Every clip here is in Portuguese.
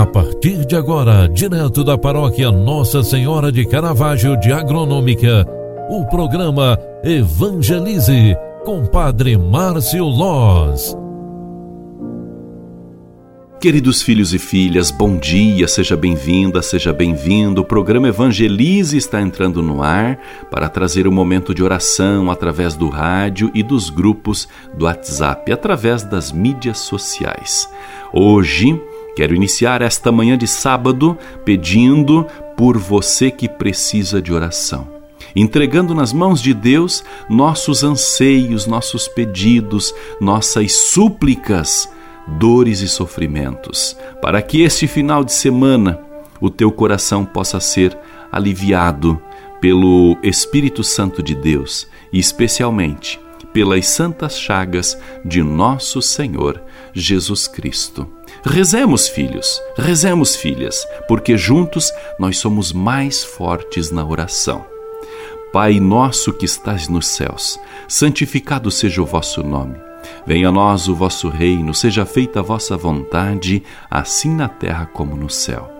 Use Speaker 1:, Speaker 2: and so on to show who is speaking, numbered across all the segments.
Speaker 1: A partir de agora, direto da paróquia Nossa Senhora de Caravaggio de Agronômica, o programa Evangelize com Padre Márcio Loz.
Speaker 2: Queridos filhos e filhas, bom dia, seja bem-vinda, seja bem-vindo. O programa Evangelize está entrando no ar para trazer um momento de oração através do rádio e dos grupos do WhatsApp, através das mídias sociais. Hoje, quero iniciar esta manhã de sábado pedindo por você que precisa de oração. Entregando nas mãos de Deus nossos anseios, nossos pedidos, nossas súplicas dores e sofrimentos, para que este final de semana o teu coração possa ser aliviado pelo Espírito Santo de Deus e especialmente pelas santas chagas de nosso Senhor Jesus Cristo. Rezemos, filhos, rezemos, filhas, porque juntos nós somos mais fortes na oração. Pai nosso que estás nos céus, santificado seja o vosso nome. Venha a nós o vosso reino, seja feita a vossa vontade, assim na terra como no céu.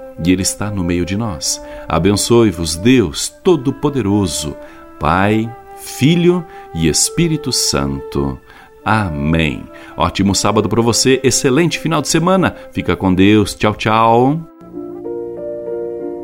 Speaker 2: e Ele está no meio de nós. Abençoe-vos, Deus Todo-Poderoso, Pai, Filho e Espírito Santo. Amém. Ótimo sábado para você, excelente final de semana. Fica com Deus. Tchau, tchau.